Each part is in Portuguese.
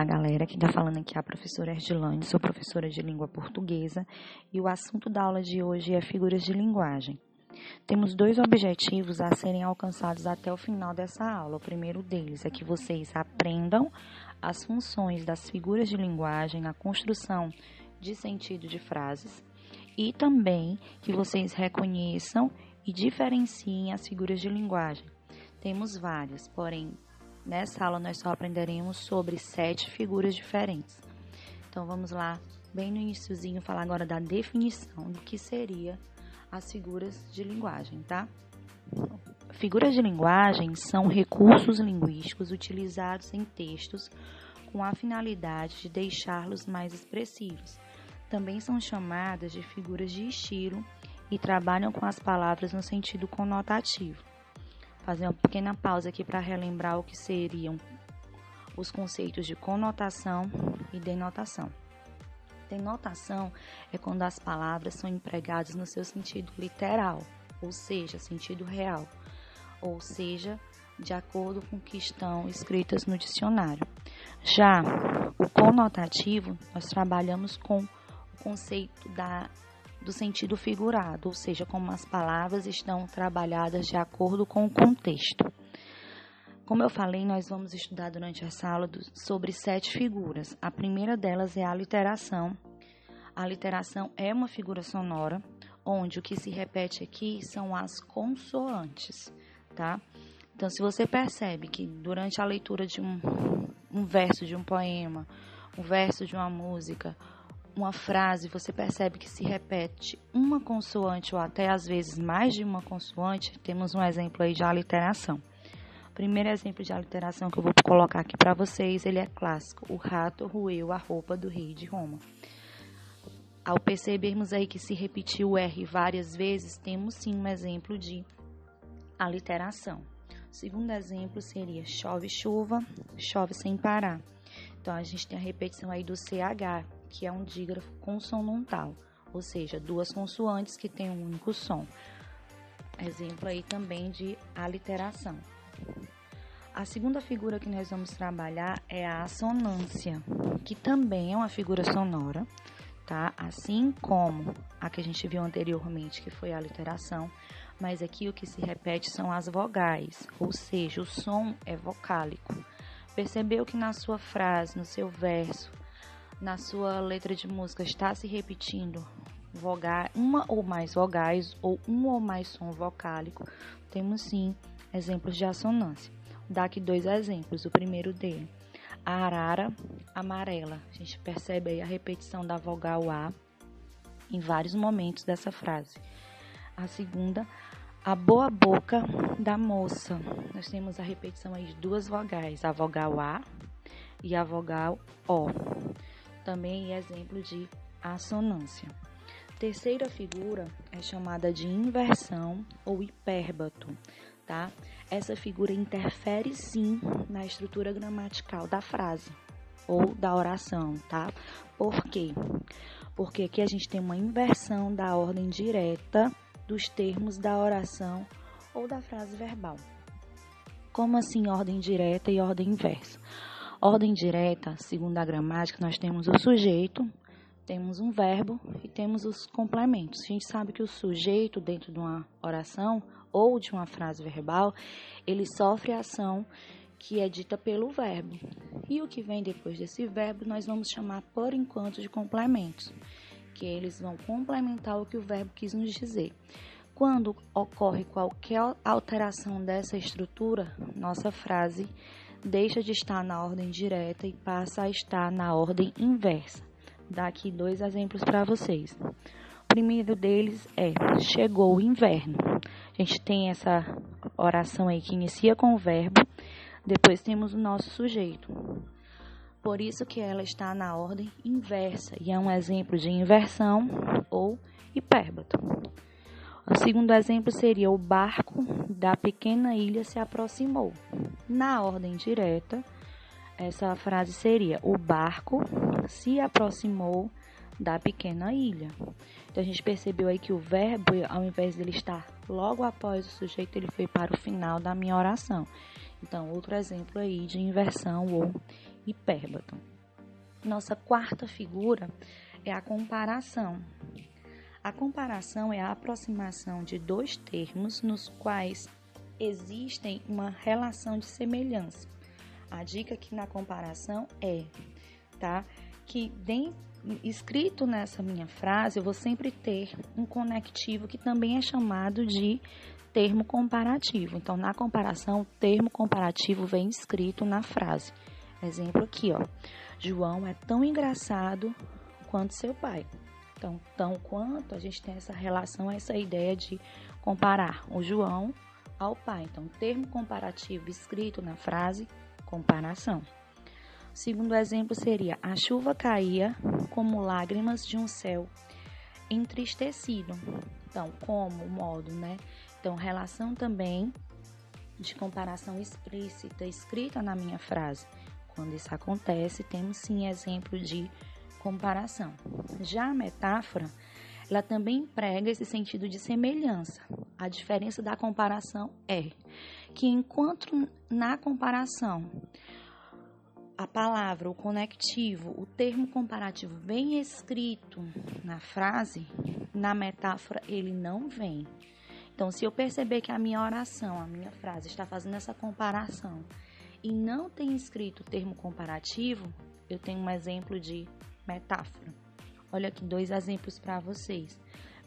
Olá, galera. Quem está falando aqui é a professora Erdilane, sou professora de língua portuguesa e o assunto da aula de hoje é figuras de linguagem. Temos dois objetivos a serem alcançados até o final dessa aula. O primeiro deles é que vocês aprendam as funções das figuras de linguagem na construção de sentido de frases e também que vocês reconheçam e diferenciem as figuras de linguagem. Temos várias, porém Nessa aula nós só aprenderemos sobre sete figuras diferentes. Então vamos lá, bem no iníciozinho, falar agora da definição do que seria as figuras de linguagem, tá? Figuras de linguagem são recursos linguísticos utilizados em textos com a finalidade de deixá-los mais expressivos. Também são chamadas de figuras de estilo e trabalham com as palavras no sentido conotativo fazer uma pequena pausa aqui para relembrar o que seriam os conceitos de conotação e denotação. Denotação é quando as palavras são empregadas no seu sentido literal, ou seja, sentido real, ou seja, de acordo com o que estão escritas no dicionário. Já o conotativo, nós trabalhamos com o conceito da do sentido figurado, ou seja, como as palavras estão trabalhadas de acordo com o contexto. Como eu falei, nós vamos estudar durante essa aula sobre sete figuras. A primeira delas é a literação. A literação é uma figura sonora, onde o que se repete aqui são as consoantes, tá? Então, se você percebe que durante a leitura de um, um verso de um poema, um verso de uma música, uma frase você percebe que se repete uma consoante ou até às vezes mais de uma consoante, temos um exemplo aí de aliteração. O primeiro exemplo de aliteração que eu vou colocar aqui para vocês, ele é clássico. O rato roeu a roupa do rei de Roma. Ao percebermos aí que se repetiu o R várias vezes, temos sim um exemplo de aliteração. O segundo exemplo seria chove chuva, chove sem parar. Então a gente tem a repetição aí do CH, que é um dígrafo consonantal, ou seja, duas consoantes que têm um único som. Exemplo aí também de aliteração. A segunda figura que nós vamos trabalhar é a assonância, que também é uma figura sonora, tá? Assim como a que a gente viu anteriormente, que foi a aliteração, mas aqui o que se repete são as vogais, ou seja, o som é vocálico. Percebeu que na sua frase, no seu verso, na sua letra de música está se repetindo vogal, uma ou mais vogais ou um ou mais som vocálico, temos sim exemplos de assonância. Dá aqui dois exemplos. O primeiro dele, a arara amarela. A gente percebe aí a repetição da vogal A em vários momentos dessa frase. A segunda, a boa boca da moça. Nós temos a repetição aí de duas vogais, a vogal A e a vogal O também é exemplo de assonância. Terceira figura é chamada de inversão ou hipérbato, tá? Essa figura interfere sim na estrutura gramatical da frase ou da oração, tá? Por quê? Porque aqui a gente tem uma inversão da ordem direta dos termos da oração ou da frase verbal. Como assim ordem direta e ordem inversa? Ordem direta, segundo a gramática, nós temos o sujeito, temos um verbo e temos os complementos. A gente sabe que o sujeito, dentro de uma oração ou de uma frase verbal, ele sofre a ação que é dita pelo verbo. E o que vem depois desse verbo nós vamos chamar por enquanto de complementos, que eles vão complementar o que o verbo quis nos dizer. Quando ocorre qualquer alteração dessa estrutura, nossa frase deixa de estar na ordem direta e passa a estar na ordem inversa. Dá aqui dois exemplos para vocês. O primeiro deles é: chegou o inverno. A gente tem essa oração aí que inicia com o verbo, depois temos o nosso sujeito. Por isso que ela está na ordem inversa e é um exemplo de inversão ou hipérbato. O segundo exemplo seria o barco da pequena ilha se aproximou. Na ordem direta, essa frase seria: o barco se aproximou da pequena ilha. Então a gente percebeu aí que o verbo, ao invés dele estar logo após o sujeito, ele foi para o final da minha oração. Então, outro exemplo aí de inversão ou hipérbato. Nossa quarta figura é a comparação. A comparação é a aproximação de dois termos nos quais existem uma relação de semelhança. A dica aqui na comparação é, tá? Que escrito nessa minha frase, eu vou sempre ter um conectivo que também é chamado de termo comparativo. Então, na comparação, o termo comparativo vem escrito na frase. Exemplo aqui, ó. João é tão engraçado quanto seu pai. Então, tão quanto a gente tem essa relação, essa ideia de comparar o João ao pai. Então, termo comparativo escrito na frase, comparação. O segundo exemplo seria: a chuva caía como lágrimas de um céu entristecido. Então, como modo, né? Então, relação também de comparação explícita escrita na minha frase. Quando isso acontece, temos sim exemplo de comparação. Já a metáfora, ela também emprega esse sentido de semelhança. A diferença da comparação é que enquanto na comparação a palavra, o conectivo, o termo comparativo vem escrito na frase, na metáfora ele não vem. Então, se eu perceber que a minha oração, a minha frase está fazendo essa comparação e não tem escrito o termo comparativo, eu tenho um exemplo de metáfora. Olha aqui dois exemplos para vocês.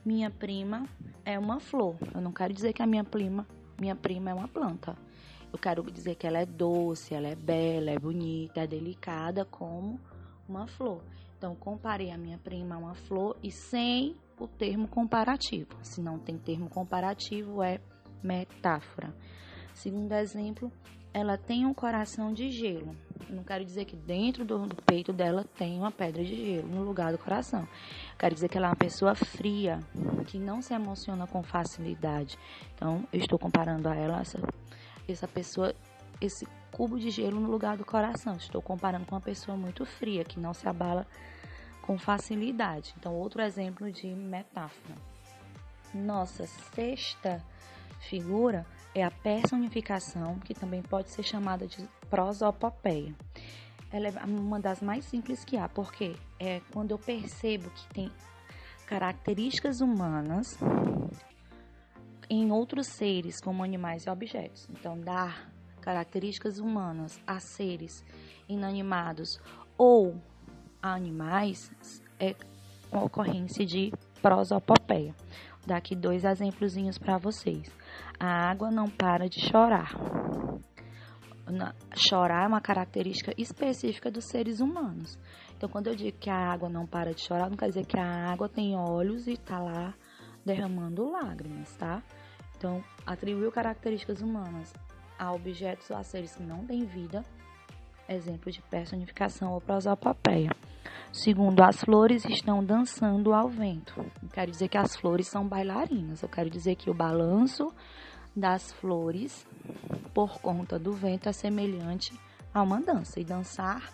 Minha prima é uma flor. Eu não quero dizer que a minha prima, minha prima é uma planta. Eu quero dizer que ela é doce, ela é bela, é bonita, é delicada como uma flor. Então, comparei a minha prima a uma flor e sem o termo comparativo. Se não tem termo comparativo, é metáfora. Segundo exemplo, ela tem um coração de gelo. Eu não quero dizer que dentro do, peito dela tem uma pedra de gelo no lugar do coração. Eu quero dizer que ela é uma pessoa fria, que não se emociona com facilidade. Então, eu estou comparando a ela essa essa pessoa, esse cubo de gelo no lugar do coração. Estou comparando com uma pessoa muito fria, que não se abala com facilidade. Então, outro exemplo de metáfora. Nossa sexta figura é a personificação, que também pode ser chamada de prosopopeia. Ela é uma das mais simples que há, porque é quando eu percebo que tem características humanas em outros seres, como animais e objetos. Então, dar características humanas a seres inanimados ou a animais é uma ocorrência de prosopopeia. Vou dar aqui dois exemplozinhos para vocês. A água não para de chorar. Chorar é uma característica específica dos seres humanos. Então, quando eu digo que a água não para de chorar, não quer dizer que a água tem olhos e está lá derramando lágrimas, tá? Então, atribuiu características humanas a objetos ou a seres que não têm vida, exemplo de personificação ou prosopopeia. Segundo, as flores estão dançando ao vento. Quero dizer que as flores são bailarinas, eu quero dizer que o balanço das flores por conta do vento é semelhante a uma dança. E dançar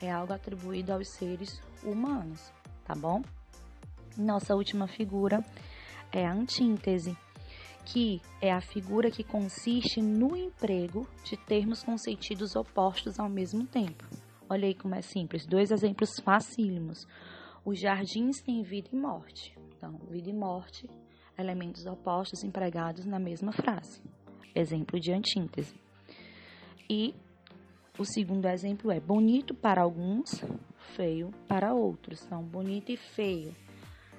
é algo atribuído aos seres humanos, tá bom? Nossa última figura é a antíntese, que é a figura que consiste no emprego de termos com sentidos opostos ao mesmo tempo. Olha aí como é simples, dois exemplos facílimos. Os jardins têm vida e morte. Então, vida e morte, elementos opostos empregados na mesma frase. Exemplo de antíntese. E o segundo exemplo é bonito para alguns, feio para outros. Então, bonito e feio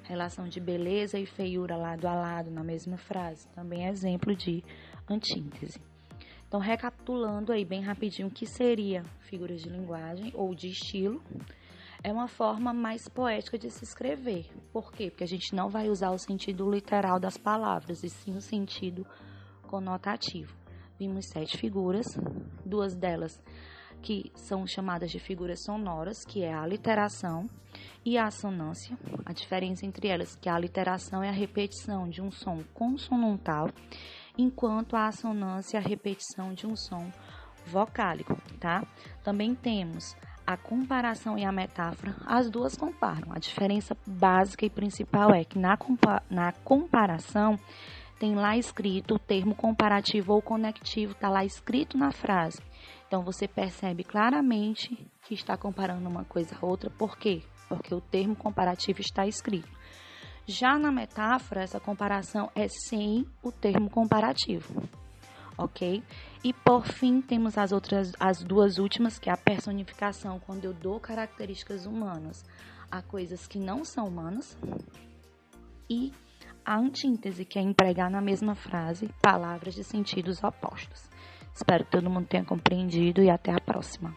relação de beleza e feiura lado a lado na mesma frase, também é exemplo de antíntese. Então, recapitulando aí bem rapidinho o que seria figuras de linguagem ou de estilo, é uma forma mais poética de se escrever. Por quê? Porque a gente não vai usar o sentido literal das palavras, e sim o sentido conotativo. Vimos sete figuras, duas delas que são chamadas de figuras sonoras, que é a literação e a assonância. A diferença entre elas é que a literação é a repetição de um som consonantal, enquanto a assonância é a repetição de um som vocálico, tá? Também temos a comparação e a metáfora, as duas comparam. A diferença básica e principal é que na, compa na comparação tem lá escrito o termo comparativo ou conectivo, está lá escrito na frase. Então você percebe claramente que está comparando uma coisa a outra, por quê? Porque o termo comparativo está escrito. Já na metáfora, essa comparação é sem o termo comparativo. Ok? E por fim, temos as outras, as duas últimas, que é a personificação, quando eu dou características humanas a coisas que não são humanas, e a antítese, que é empregar na mesma frase palavras de sentidos opostos. Espero que todo mundo tenha compreendido e até a próxima.